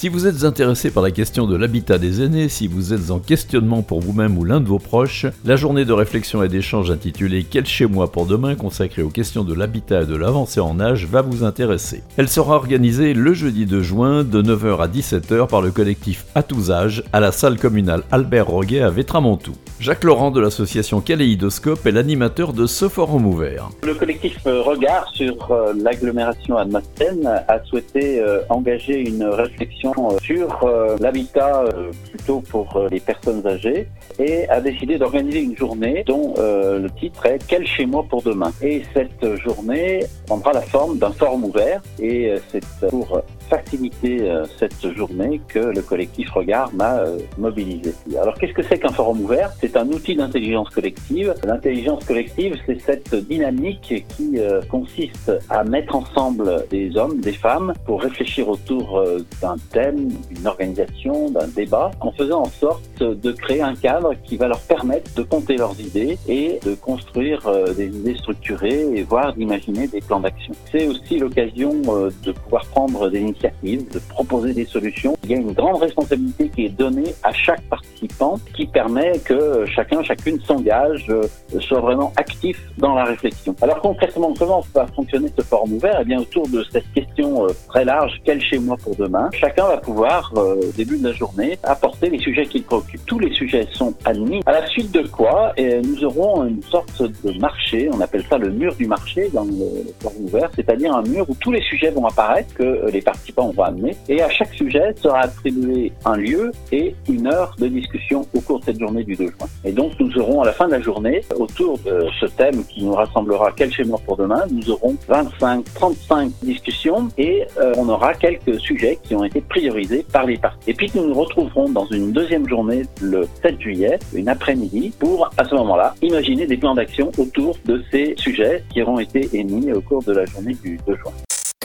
Si vous êtes intéressé par la question de l'habitat des aînés, si vous êtes en questionnement pour vous-même ou l'un de vos proches, la journée de réflexion et d'échange intitulée Quel chez moi pour demain consacrée aux questions de l'habitat et de l'avancée en âge va vous intéresser. Elle sera organisée le jeudi 2 juin de 9h à 17h par le collectif À tous âges à la salle communale Albert Roguet à Vétramontou. Jacques Laurent de l'association Kaléidoscope est l'animateur de ce forum ouvert. Le collectif euh, Regard sur euh, l'agglomération almacienne a souhaité euh, engager une réflexion sur l'habitat plutôt pour les personnes âgées et a décidé d'organiser une journée dont le titre est Quel chez moi pour demain. Et cette journée prendra la forme d'un forum ouvert et c'est pour faciliter cette journée que le collectif Regard m'a mobilisé. Alors qu'est-ce que c'est qu'un forum ouvert? C'est un outil d'intelligence collective. L'intelligence collective, c'est cette dynamique qui consiste à mettre ensemble des hommes, des femmes pour réfléchir autour d'un thème, d'une organisation, d'un débat, en faisant en sorte de créer un cadre qui va leur permettre de compter leurs idées et de construire euh, des idées structurées et voire d'imaginer des plans d'action. C'est aussi l'occasion euh, de pouvoir prendre des initiatives, de proposer des solutions. Il y a une grande responsabilité qui est donnée à chaque participant qui permet que chacun, chacune s'engage, euh, soit vraiment actif dans la réflexion. Alors concrètement, comment va fonctionner ce forum ouvert? Eh bien, autour de cette question très large, quel chez moi pour demain, chacun va pouvoir, au début de la journée, apporter les sujets qu'il préoccupe tous les sujets sont admis. À la suite de quoi, eh, nous aurons une sorte de marché, on appelle ça le mur du marché dans le forum ouvert, c'est-à-dire un mur où tous les sujets vont apparaître que euh, les participants vont amener. Et à chaque sujet sera attribué un lieu et une heure de discussion au cours de cette journée du 2 juin. Et donc nous aurons à la fin de la journée, autour de ce thème qui nous rassemblera quel moi pour demain, nous aurons 25, 35 discussions et euh, on aura quelques sujets qui ont été priorisés par les parties. Et puis nous nous retrouverons dans une deuxième journée le 7 juillet, une après-midi, pour à ce moment-là imaginer des plans d'action autour de ces sujets qui auront été émis au cours de la journée du 2 juin.